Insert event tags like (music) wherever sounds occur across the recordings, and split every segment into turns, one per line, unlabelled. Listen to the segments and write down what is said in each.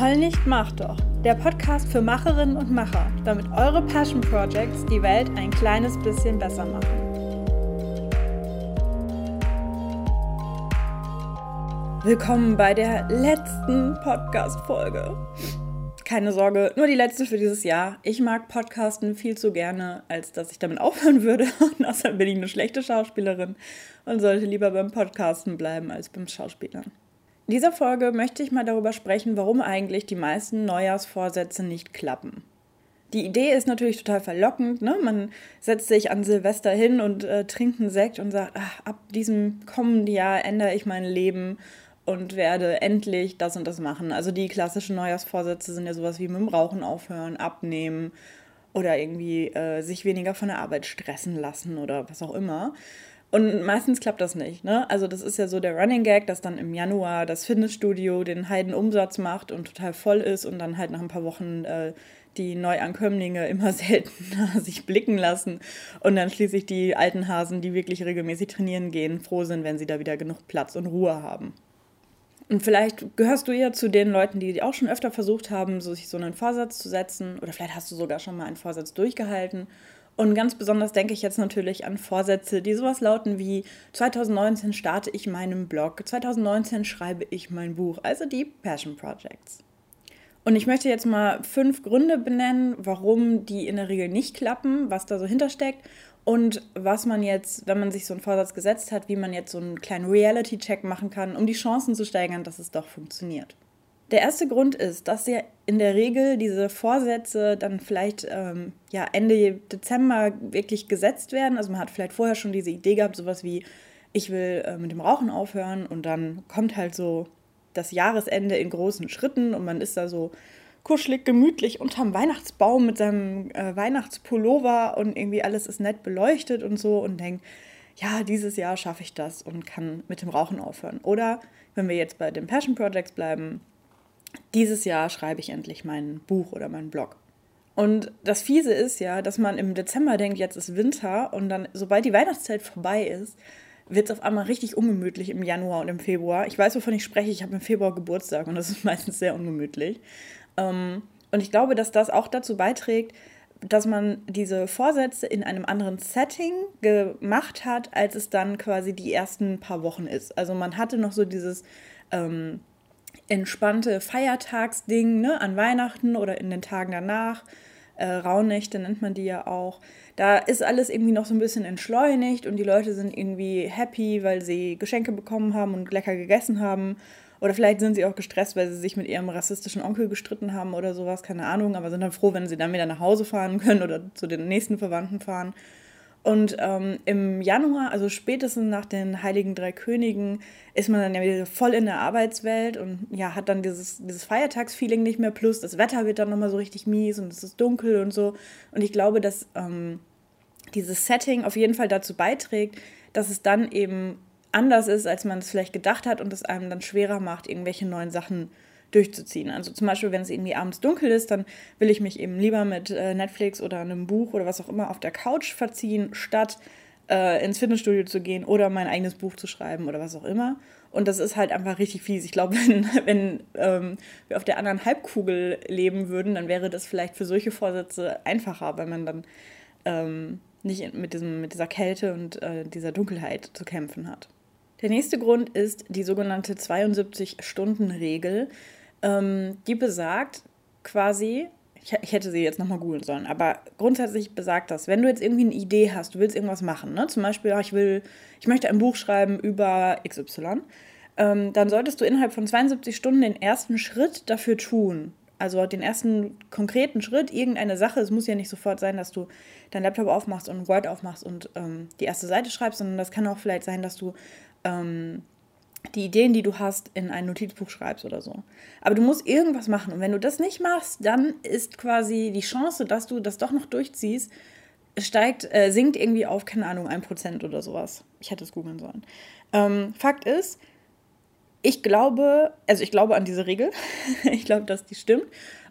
Heul nicht, mach doch. Der Podcast für Macherinnen und Macher, damit eure Passion Projects die Welt ein kleines bisschen besser machen. Willkommen bei der letzten Podcast-Folge. Keine Sorge, nur die letzte für dieses Jahr. Ich mag Podcasten viel zu gerne, als dass ich damit (laughs) aufhören würde. Und außerdem bin ich eine schlechte Schauspielerin und sollte lieber beim Podcasten bleiben als beim Schauspielern. In dieser Folge möchte ich mal darüber sprechen, warum eigentlich die meisten Neujahrsvorsätze nicht klappen. Die Idee ist natürlich total verlockend. Ne? Man setzt sich an Silvester hin und äh, trinkt einen Sekt und sagt, ach, ab diesem kommenden Jahr ändere ich mein Leben und werde endlich das und das machen. Also die klassischen Neujahrsvorsätze sind ja sowas wie mit dem Rauchen aufhören, abnehmen oder irgendwie äh, sich weniger von der Arbeit stressen lassen oder was auch immer. Und meistens klappt das nicht. Ne? Also das ist ja so der Running Gag, dass dann im Januar das Fitnessstudio den Heidenumsatz macht und total voll ist und dann halt nach ein paar Wochen äh, die Neuankömmlinge immer (laughs) seltener sich blicken lassen und dann schließlich die alten Hasen, die wirklich regelmäßig trainieren gehen, froh sind, wenn sie da wieder genug Platz und Ruhe haben. Und vielleicht gehörst du ja zu den Leuten, die auch schon öfter versucht haben, so sich so einen Vorsatz zu setzen oder vielleicht hast du sogar schon mal einen Vorsatz durchgehalten und ganz besonders denke ich jetzt natürlich an Vorsätze, die sowas lauten wie 2019 starte ich meinen Blog, 2019 schreibe ich mein Buch, also die Passion Projects. Und ich möchte jetzt mal fünf Gründe benennen, warum die in der Regel nicht klappen, was da so hintersteckt und was man jetzt, wenn man sich so einen Vorsatz gesetzt hat, wie man jetzt so einen kleinen Reality-Check machen kann, um die Chancen zu steigern, dass es doch funktioniert. Der erste Grund ist, dass ja in der Regel diese Vorsätze dann vielleicht ähm, ja, Ende Dezember wirklich gesetzt werden. Also man hat vielleicht vorher schon diese Idee gehabt, sowas wie, ich will äh, mit dem Rauchen aufhören und dann kommt halt so das Jahresende in großen Schritten und man ist da so kuschelig, gemütlich unterm Weihnachtsbaum mit seinem äh, Weihnachtspullover und irgendwie alles ist nett beleuchtet und so und denkt, ja, dieses Jahr schaffe ich das und kann mit dem Rauchen aufhören. Oder wenn wir jetzt bei den Passion Projects bleiben, dieses Jahr schreibe ich endlich mein Buch oder meinen Blog. Und das Fiese ist ja, dass man im Dezember denkt, jetzt ist Winter und dann, sobald die Weihnachtszeit vorbei ist, wird es auf einmal richtig ungemütlich im Januar und im Februar. Ich weiß, wovon ich spreche. Ich habe im Februar Geburtstag und das ist (laughs) meistens sehr ungemütlich. Ähm, und ich glaube, dass das auch dazu beiträgt, dass man diese Vorsätze in einem anderen Setting gemacht hat, als es dann quasi die ersten paar Wochen ist. Also man hatte noch so dieses ähm, entspannte Feiertagsding ne, an Weihnachten oder in den Tagen danach. Äh, Rauhnächte nennt man die ja auch. Da ist alles irgendwie noch so ein bisschen entschleunigt und die Leute sind irgendwie happy, weil sie Geschenke bekommen haben und lecker gegessen haben. Oder vielleicht sind sie auch gestresst, weil sie sich mit ihrem rassistischen Onkel gestritten haben oder sowas, keine Ahnung, aber sind dann froh, wenn sie dann wieder nach Hause fahren können oder zu den nächsten Verwandten fahren. Und ähm, im Januar, also spätestens nach den Heiligen Drei Königen, ist man dann ja wieder voll in der Arbeitswelt und ja, hat dann dieses, dieses Feiertagsfeeling nicht mehr. Plus das Wetter wird dann nochmal so richtig mies und es ist dunkel und so. Und ich glaube, dass ähm, dieses Setting auf jeden Fall dazu beiträgt, dass es dann eben anders ist, als man es vielleicht gedacht hat und es einem dann schwerer macht, irgendwelche neuen Sachen zu durchzuziehen. Also zum Beispiel, wenn es irgendwie abends dunkel ist, dann will ich mich eben lieber mit äh, Netflix oder einem Buch oder was auch immer auf der Couch verziehen, statt äh, ins Fitnessstudio zu gehen oder mein eigenes Buch zu schreiben oder was auch immer. Und das ist halt einfach richtig fies. Ich glaube, (laughs) wenn, wenn ähm, wir auf der anderen Halbkugel leben würden, dann wäre das vielleicht für solche Vorsätze einfacher, weil man dann ähm, nicht mit, diesem, mit dieser Kälte und äh, dieser Dunkelheit zu kämpfen hat. Der nächste Grund ist die sogenannte 72-Stunden-Regel. Ähm, die besagt quasi, ich, ich hätte sie jetzt nochmal googeln sollen, aber grundsätzlich besagt das, wenn du jetzt irgendwie eine Idee hast, du willst irgendwas machen, ne? zum Beispiel, ich will, ich möchte ein Buch schreiben über XY, ähm, dann solltest du innerhalb von 72 Stunden den ersten Schritt dafür tun. Also den ersten konkreten Schritt, irgendeine Sache. Es muss ja nicht sofort sein, dass du deinen Laptop aufmachst und Word aufmachst und ähm, die erste Seite schreibst, sondern das kann auch vielleicht sein, dass du ähm, die Ideen, die du hast, in ein Notizbuch schreibst oder so. Aber du musst irgendwas machen. Und wenn du das nicht machst, dann ist quasi die Chance, dass du das doch noch durchziehst, steigt, äh, sinkt irgendwie auf, keine Ahnung, ein Prozent oder sowas. Ich hätte es googeln sollen. Ähm, Fakt ist, ich glaube, also ich glaube an diese Regel. (laughs) ich glaube, dass die stimmt.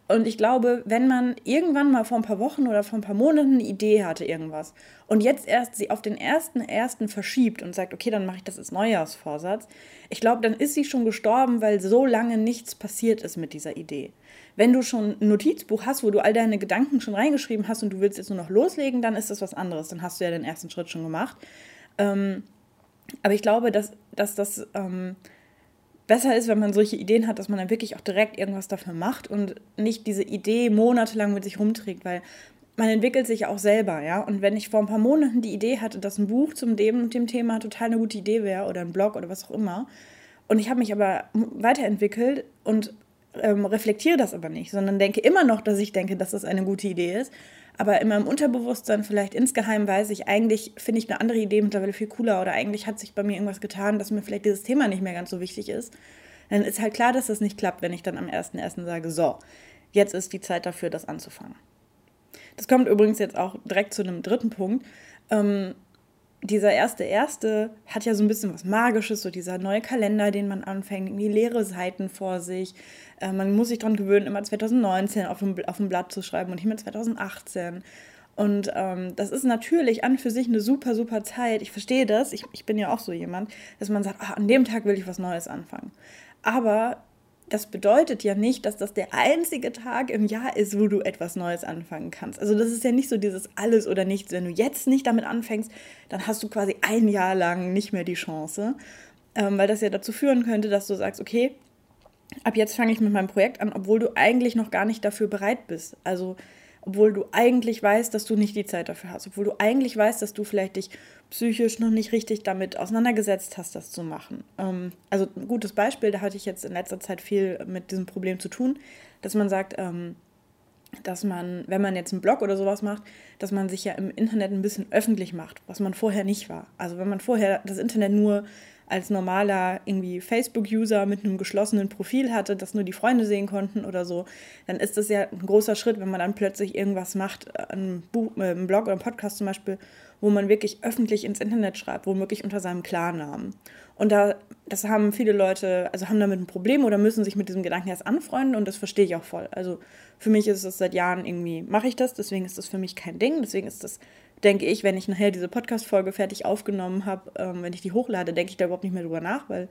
Und ich glaube, wenn man irgendwann mal vor ein paar Wochen oder vor ein paar Monaten eine Idee hatte, irgendwas, und jetzt erst sie auf den ersten ersten verschiebt und sagt, okay, dann mache ich das als Neujahrsvorsatz, ich glaube, dann ist sie schon gestorben, weil so lange nichts passiert ist mit dieser Idee. Wenn du schon ein Notizbuch hast, wo du all deine Gedanken schon reingeschrieben hast und du willst jetzt nur noch loslegen, dann ist das was anderes. Dann hast du ja den ersten Schritt schon gemacht. Ähm, aber ich glaube, dass, dass das ähm, besser ist, wenn man solche Ideen hat, dass man dann wirklich auch direkt irgendwas dafür macht und nicht diese Idee monatelang mit sich rumträgt, weil man entwickelt sich auch selber, ja. Und wenn ich vor ein paar Monaten die Idee hatte, dass ein Buch zum dem und dem Thema total eine gute Idee wäre oder ein Blog oder was auch immer, und ich habe mich aber weiterentwickelt und ähm, reflektiere das aber nicht, sondern denke immer noch, dass ich denke, dass das eine gute Idee ist, aber in meinem Unterbewusstsein vielleicht insgeheim weiß ich, eigentlich finde ich eine andere Idee mittlerweile viel cooler oder eigentlich hat sich bei mir irgendwas getan, dass mir vielleicht dieses Thema nicht mehr ganz so wichtig ist, dann ist halt klar, dass das nicht klappt, wenn ich dann am 1.1. sage, so, jetzt ist die Zeit dafür, das anzufangen. Das kommt übrigens jetzt auch direkt zu einem dritten Punkt. Ähm, dieser erste erste hat ja so ein bisschen was Magisches, so dieser neue Kalender, den man anfängt, irgendwie leere Seiten vor sich. Äh, man muss sich daran gewöhnen, immer 2019 auf dem, auf dem Blatt zu schreiben und nicht mehr 2018. Und ähm, das ist natürlich an für sich eine super, super Zeit. Ich verstehe das. Ich, ich bin ja auch so jemand, dass man sagt, ach, an dem Tag will ich was Neues anfangen. Aber das bedeutet ja nicht, dass das der einzige Tag im Jahr ist, wo du etwas Neues anfangen kannst. Also das ist ja nicht so dieses alles oder nichts. Wenn du jetzt nicht damit anfängst, dann hast du quasi ein Jahr lang nicht mehr die Chance, ähm, weil das ja dazu führen könnte, dass du sagst, okay, ab jetzt fange ich mit meinem Projekt an, obwohl du eigentlich noch gar nicht dafür bereit bist. Also obwohl du eigentlich weißt, dass du nicht die Zeit dafür hast, obwohl du eigentlich weißt, dass du vielleicht dich psychisch noch nicht richtig damit auseinandergesetzt hast, das zu machen. Ähm, also ein gutes Beispiel, da hatte ich jetzt in letzter Zeit viel mit diesem Problem zu tun, dass man sagt, ähm, dass man, wenn man jetzt einen Blog oder sowas macht, dass man sich ja im Internet ein bisschen öffentlich macht, was man vorher nicht war. Also wenn man vorher das Internet nur als normaler irgendwie Facebook-User mit einem geschlossenen Profil hatte, das nur die Freunde sehen konnten oder so, dann ist das ja ein großer Schritt, wenn man dann plötzlich irgendwas macht, äh, ein, Buch, äh, ein Blog oder ein Podcast zum Beispiel, wo man wirklich öffentlich ins Internet schreibt, womöglich unter seinem Klarnamen. Und da, das haben viele Leute, also haben damit ein Problem oder müssen sich mit diesem Gedanken erst anfreunden und das verstehe ich auch voll. Also für mich ist es seit Jahren irgendwie, mache ich das, deswegen ist das für mich kein Ding, deswegen ist das denke ich, wenn ich nachher diese Podcast-Folge fertig aufgenommen habe, ähm, wenn ich die hochlade, denke ich da überhaupt nicht mehr drüber nach, weil,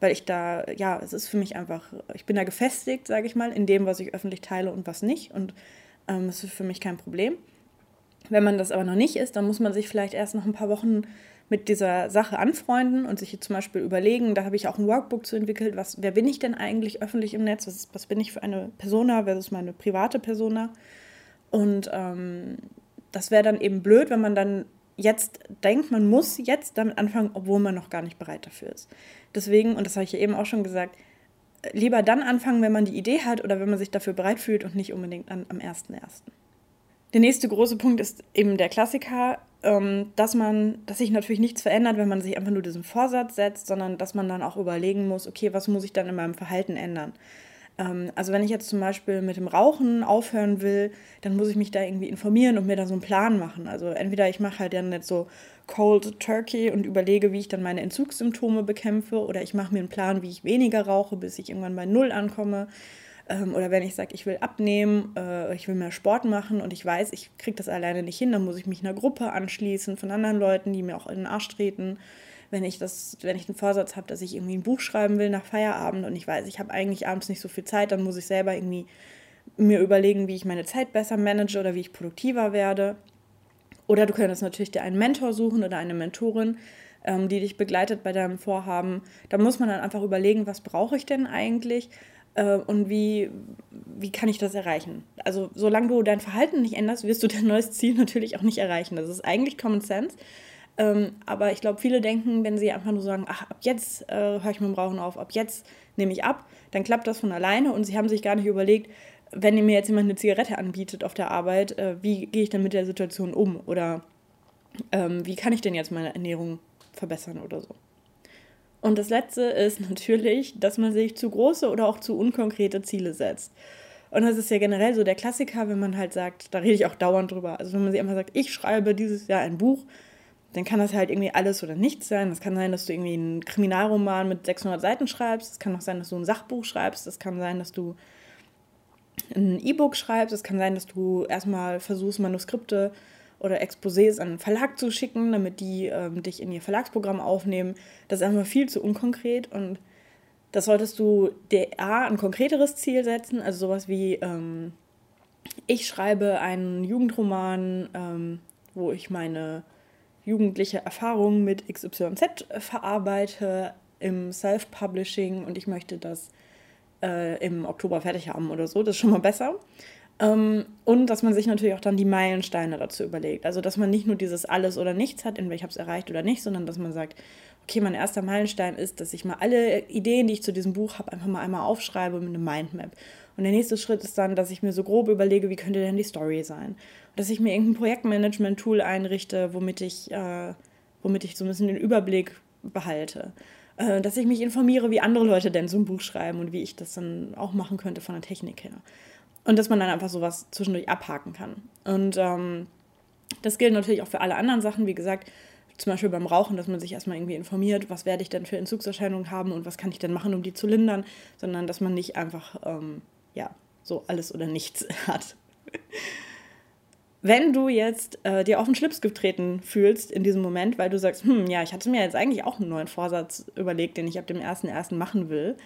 weil ich da, ja, es ist für mich einfach, ich bin da gefestigt, sage ich mal, in dem, was ich öffentlich teile und was nicht. Und ähm, das ist für mich kein Problem. Wenn man das aber noch nicht ist, dann muss man sich vielleicht erst noch ein paar Wochen mit dieser Sache anfreunden und sich zum Beispiel überlegen, da habe ich auch ein Workbook zu entwickelt, was, wer bin ich denn eigentlich öffentlich im Netz, was, was bin ich für eine Persona versus meine private Persona. Und ähm, das wäre dann eben blöd, wenn man dann jetzt denkt, man muss jetzt damit anfangen, obwohl man noch gar nicht bereit dafür ist. Deswegen, und das habe ich ja eben auch schon gesagt, lieber dann anfangen, wenn man die Idee hat oder wenn man sich dafür bereit fühlt und nicht unbedingt an, am 1.1. Der nächste große Punkt ist eben der Klassiker, ähm, dass man, dass sich natürlich nichts verändert, wenn man sich einfach nur diesen Vorsatz setzt, sondern dass man dann auch überlegen muss, okay, was muss ich dann in meinem Verhalten ändern? Ähm, also wenn ich jetzt zum Beispiel mit dem Rauchen aufhören will, dann muss ich mich da irgendwie informieren und mir da so einen Plan machen. Also entweder ich mache halt dann nicht so Cold Turkey und überlege, wie ich dann meine Entzugssymptome bekämpfe, oder ich mache mir einen Plan, wie ich weniger rauche, bis ich irgendwann bei Null ankomme. Ähm, oder wenn ich sage, ich will abnehmen, äh, ich will mehr Sport machen und ich weiß, ich kriege das alleine nicht hin, dann muss ich mich einer Gruppe anschließen von anderen Leuten, die mir auch in den Arsch treten wenn ich das, wenn ich den Vorsatz habe, dass ich irgendwie ein Buch schreiben will nach Feierabend und ich weiß, ich habe eigentlich abends nicht so viel Zeit, dann muss ich selber irgendwie mir überlegen, wie ich meine Zeit besser manage oder wie ich produktiver werde. Oder du könntest natürlich dir einen Mentor suchen oder eine Mentorin, ähm, die dich begleitet bei deinem Vorhaben. Da muss man dann einfach überlegen, was brauche ich denn eigentlich äh, und wie, wie kann ich das erreichen. Also solange du dein Verhalten nicht änderst, wirst du dein neues Ziel (laughs) natürlich auch nicht erreichen. Das ist eigentlich Common Sense. Ähm, aber ich glaube, viele denken, wenn sie einfach nur sagen, ach, ab jetzt äh, höre ich mit dem Rauchen auf, ab jetzt nehme ich ab, dann klappt das von alleine und sie haben sich gar nicht überlegt, wenn mir jetzt jemand eine Zigarette anbietet auf der Arbeit, äh, wie gehe ich dann mit der Situation um oder ähm, wie kann ich denn jetzt meine Ernährung verbessern oder so. Und das Letzte ist (laughs) natürlich, dass man sich zu große oder auch zu unkonkrete Ziele setzt. Und das ist ja generell so der Klassiker, wenn man halt sagt, da rede ich auch dauernd drüber. Also wenn man sich einfach sagt, ich schreibe dieses Jahr ein Buch, dann kann das halt irgendwie alles oder nichts sein. Es kann sein, dass du irgendwie einen Kriminalroman mit 600 Seiten schreibst. Es kann auch sein, dass du ein Sachbuch schreibst. Es kann sein, dass du ein E-Book schreibst. Es kann sein, dass du erstmal versuchst, Manuskripte oder Exposés an einen Verlag zu schicken, damit die ähm, dich in ihr Verlagsprogramm aufnehmen. Das ist einfach viel zu unkonkret und das solltest du dir A, ein konkreteres Ziel setzen, also sowas wie, ähm, ich schreibe einen Jugendroman, ähm, wo ich meine jugendliche Erfahrung mit XYZ verarbeite im Self-Publishing und ich möchte das äh, im Oktober fertig haben oder so. Das ist schon mal besser. Ähm, und dass man sich natürlich auch dann die Meilensteine dazu überlegt. Also, dass man nicht nur dieses Alles oder Nichts hat, entweder ich habe es erreicht oder nicht, sondern dass man sagt, okay, mein erster Meilenstein ist, dass ich mal alle Ideen, die ich zu diesem Buch habe, einfach mal einmal aufschreibe mit einem Mindmap. Und der nächste Schritt ist dann, dass ich mir so grob überlege, wie könnte denn die Story sein. Und dass ich mir irgendein Projektmanagement-Tool einrichte, womit ich, äh, womit ich so ein bisschen den Überblick behalte. Äh, dass ich mich informiere, wie andere Leute denn so ein Buch schreiben und wie ich das dann auch machen könnte von der Technik her. Und dass man dann einfach sowas zwischendurch abhaken kann. Und ähm, das gilt natürlich auch für alle anderen Sachen. Wie gesagt, zum Beispiel beim Rauchen, dass man sich erstmal irgendwie informiert, was werde ich denn für Entzugserscheinungen haben und was kann ich denn machen, um die zu lindern, sondern dass man nicht einfach, ähm, ja, so alles oder nichts (laughs) hat. Wenn du jetzt äh, dir auf den Schlips getreten fühlst in diesem Moment, weil du sagst, hm, ja, ich hatte mir jetzt eigentlich auch einen neuen Vorsatz überlegt, den ich ab dem 1.1. machen will,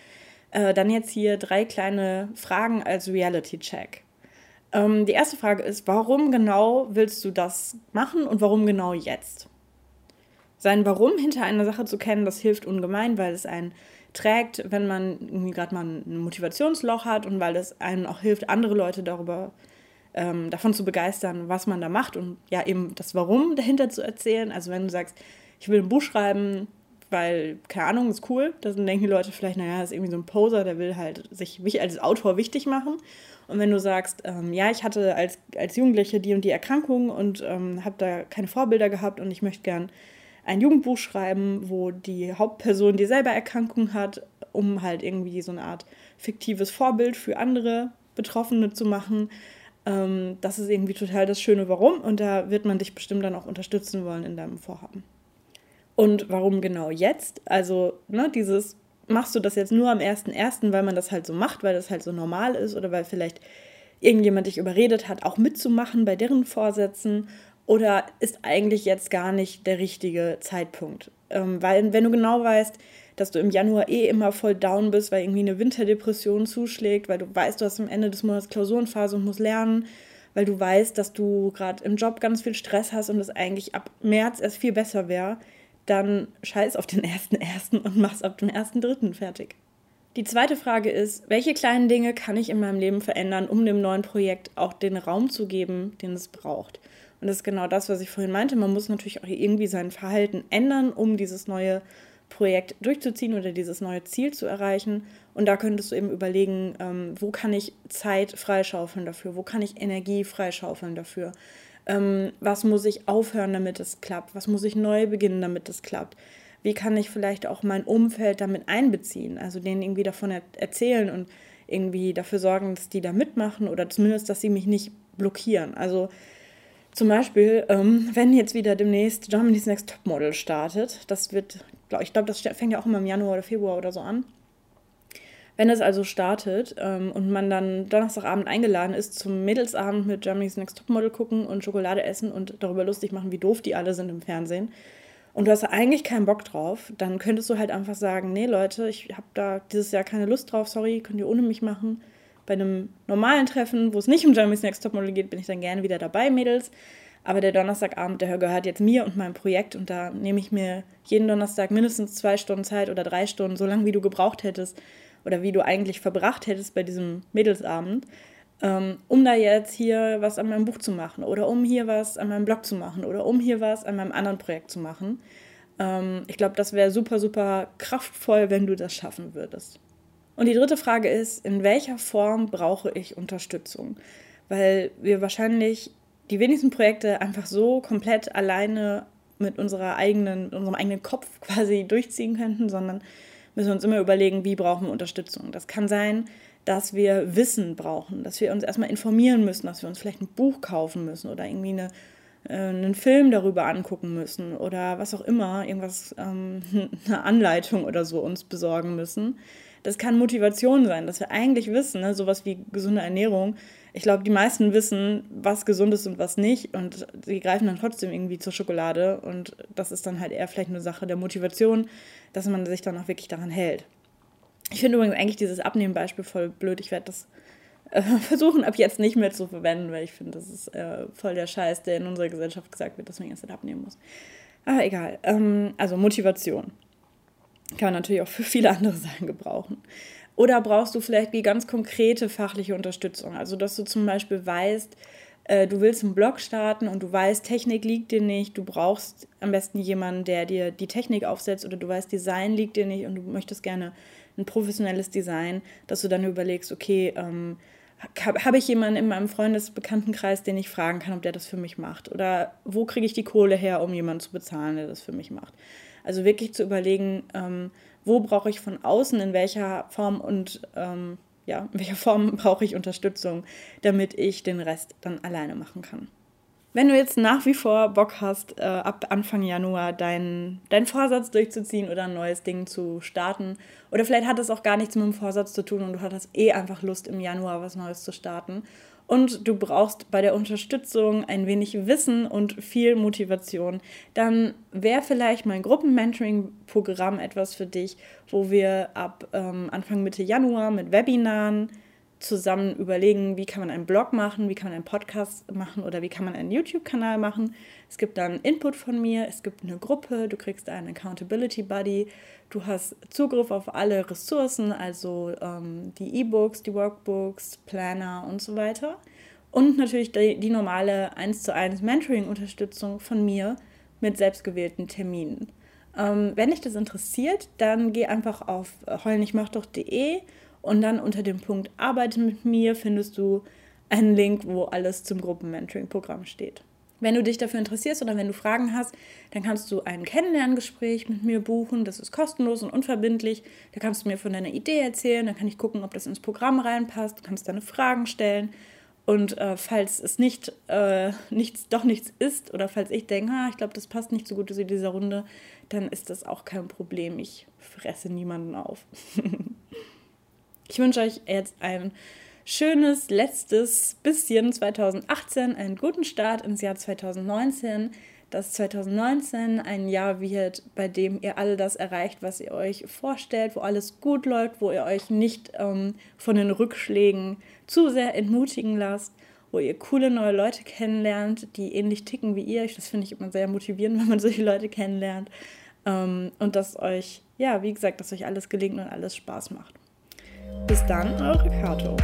äh, dann jetzt hier drei kleine Fragen als Reality-Check. Ähm, die erste Frage ist, warum genau willst du das machen und warum genau jetzt? Sein Warum hinter einer Sache zu kennen, das hilft ungemein, weil es einen trägt, wenn man irgendwie gerade mal ein Motivationsloch hat und weil es einem auch hilft, andere Leute darüber ähm, davon zu begeistern, was man da macht und ja eben das Warum dahinter zu erzählen. Also wenn du sagst, ich will ein Buch schreiben, weil, keine Ahnung, ist cool. Dann denken die Leute vielleicht, naja, das ist irgendwie so ein Poser, der will halt sich als Autor wichtig machen. Und wenn du sagst, ähm, ja, ich hatte als, als Jugendliche die und die Erkrankung und ähm, habe da keine Vorbilder gehabt und ich möchte gern ein Jugendbuch schreiben, wo die Hauptperson dieselbe Erkrankung hat, um halt irgendwie so eine Art fiktives Vorbild für andere Betroffene zu machen. Ähm, das ist irgendwie total das Schöne Warum und da wird man dich bestimmt dann auch unterstützen wollen in deinem Vorhaben. Und warum genau jetzt? Also, ne, dieses, machst du das jetzt nur am 1.1., weil man das halt so macht, weil das halt so normal ist oder weil vielleicht irgendjemand dich überredet hat, auch mitzumachen bei deren Vorsätzen? Oder ist eigentlich jetzt gar nicht der richtige Zeitpunkt? Ähm, weil, wenn du genau weißt, dass du im Januar eh immer voll down bist, weil irgendwie eine Winterdepression zuschlägt, weil du weißt, du hast am Ende des Monats Klausurenphase und musst lernen, weil du weißt, dass du gerade im Job ganz viel Stress hast und es eigentlich ab März erst viel besser wäre, dann scheiß auf den ersten (laughs) ersten und mach's ab dem ersten dritten fertig. Die zweite Frage ist, welche kleinen Dinge kann ich in meinem Leben verändern, um dem neuen Projekt auch den Raum zu geben, den es braucht? Und das ist genau das, was ich vorhin meinte. Man muss natürlich auch irgendwie sein Verhalten ändern, um dieses neue Projekt durchzuziehen oder dieses neue Ziel zu erreichen. Und da könntest du eben überlegen, ähm, wo kann ich Zeit freischaufeln dafür, wo kann ich Energie freischaufeln dafür, ähm, was muss ich aufhören, damit es klappt? Was muss ich neu beginnen, damit es klappt? Wie kann ich vielleicht auch mein Umfeld damit einbeziehen? Also denen irgendwie davon er erzählen und irgendwie dafür sorgen, dass die da mitmachen oder zumindest, dass sie mich nicht blockieren. Also zum Beispiel, ähm, wenn jetzt wieder demnächst Germany's Next Topmodel startet, das wird, glaub, ich glaube, das fängt ja auch immer im Januar oder Februar oder so an. Wenn es also startet ähm, und man dann Donnerstagabend eingeladen ist zum Mädelsabend mit Germany's Next Topmodel gucken und Schokolade essen und darüber lustig machen, wie doof die alle sind im Fernsehen, und du hast eigentlich keinen Bock drauf, dann könntest du halt einfach sagen, nee Leute, ich habe da dieses Jahr keine Lust drauf, sorry, könnt ihr ohne mich machen. Bei einem normalen Treffen, wo es nicht um Germany's Next Topmodel geht, bin ich dann gerne wieder dabei, Mädels. Aber der Donnerstagabend, der gehört jetzt mir und meinem Projekt und da nehme ich mir jeden Donnerstag mindestens zwei Stunden Zeit oder drei Stunden, so lange wie du gebraucht hättest, oder wie du eigentlich verbracht hättest bei diesem Mädelsabend, ähm, um da jetzt hier was an meinem Buch zu machen oder um hier was an meinem Blog zu machen oder um hier was an meinem anderen Projekt zu machen. Ähm, ich glaube, das wäre super, super kraftvoll, wenn du das schaffen würdest. Und die dritte Frage ist, in welcher Form brauche ich Unterstützung? Weil wir wahrscheinlich die wenigsten Projekte einfach so komplett alleine mit unserer eigenen, unserem eigenen Kopf (laughs) quasi durchziehen könnten, sondern müssen wir uns immer überlegen, wie brauchen wir Unterstützung. Das kann sein, dass wir Wissen brauchen, dass wir uns erstmal informieren müssen, dass wir uns vielleicht ein Buch kaufen müssen oder irgendwie eine, äh, einen Film darüber angucken müssen oder was auch immer, irgendwas, ähm, (laughs) eine Anleitung oder so uns besorgen müssen. Das kann Motivation sein, dass wir eigentlich wissen, ne, sowas wie gesunde Ernährung. Ich glaube, die meisten wissen, was gesund ist und was nicht. Und sie greifen dann trotzdem irgendwie zur Schokolade. Und das ist dann halt eher vielleicht eine Sache der Motivation, dass man sich dann auch wirklich daran hält. Ich finde übrigens eigentlich dieses Abnehmen-Beispiel voll blöd. Ich werde das äh, (laughs) versuchen ab jetzt nicht mehr zu verwenden, weil ich finde, das ist äh, voll der Scheiß, der in unserer Gesellschaft gesagt wird, dass man jetzt abnehmen muss. Aber egal. Ähm, also Motivation. Kann man natürlich auch für viele andere Sachen gebrauchen. Oder brauchst du vielleicht wie ganz konkrete fachliche Unterstützung? Also, dass du zum Beispiel weißt, äh, du willst einen Blog starten und du weißt, Technik liegt dir nicht, du brauchst am besten jemanden, der dir die Technik aufsetzt oder du weißt, Design liegt dir nicht und du möchtest gerne ein professionelles Design, dass du dann überlegst, okay, ähm, habe ich jemanden in meinem Freundesbekanntenkreis, den ich fragen kann, ob der das für mich macht? Oder wo kriege ich die Kohle her, um jemanden zu bezahlen, der das für mich macht? Also wirklich zu überlegen, ähm, wo brauche ich von außen, in welcher Form und ähm, ja, in welcher Form (laughs) brauche ich Unterstützung, damit ich den Rest dann alleine machen kann. Wenn du jetzt nach wie vor Bock hast, äh, ab Anfang Januar deinen dein Vorsatz durchzuziehen oder ein neues Ding zu starten, oder vielleicht hat es auch gar nichts mit dem Vorsatz zu tun und du hattest eh einfach Lust, im Januar was Neues zu starten. Und du brauchst bei der Unterstützung ein wenig Wissen und viel Motivation, dann wäre vielleicht mein Gruppenmentoring-Programm etwas für dich, wo wir ab ähm, Anfang Mitte Januar mit Webinaren, zusammen überlegen, wie kann man einen Blog machen, wie kann man einen Podcast machen oder wie kann man einen YouTube-Kanal machen. Es gibt dann Input von mir, es gibt eine Gruppe, du kriegst einen Accountability Buddy, du hast Zugriff auf alle Ressourcen, also ähm, die E-Books, die Workbooks, Planner und so weiter. Und natürlich die, die normale 1 zu 1 Mentoring-Unterstützung von mir mit selbstgewählten Terminen. Ähm, wenn dich das interessiert, dann geh einfach auf heulnichtmachdoch.de und dann unter dem Punkt Arbeite mit mir findest du einen Link, wo alles zum Gruppenmentoring-Programm steht. Wenn du dich dafür interessierst oder wenn du Fragen hast, dann kannst du ein Kennenlerngespräch mit mir buchen. Das ist kostenlos und unverbindlich. Da kannst du mir von deiner Idee erzählen. Dann kann ich gucken, ob das ins Programm reinpasst. Du kannst deine Fragen stellen. Und äh, falls es nicht, äh, nichts, doch nichts ist oder falls ich denke, ah, ich glaube, das passt nicht so gut zu dieser Runde, dann ist das auch kein Problem. Ich fresse niemanden auf. (laughs) Ich wünsche euch jetzt ein schönes letztes bisschen 2018, einen guten Start ins Jahr 2019. Dass 2019 ein Jahr wird, bei dem ihr all das erreicht, was ihr euch vorstellt, wo alles gut läuft, wo ihr euch nicht ähm, von den Rückschlägen zu sehr entmutigen lasst, wo ihr coole neue Leute kennenlernt, die ähnlich ticken wie ihr. Das finde ich immer sehr motivierend, (laughs) wenn man solche Leute kennenlernt. Ähm, und dass euch, ja, wie gesagt, dass euch alles gelingt und alles Spaß macht. Bis dann, eure Kato.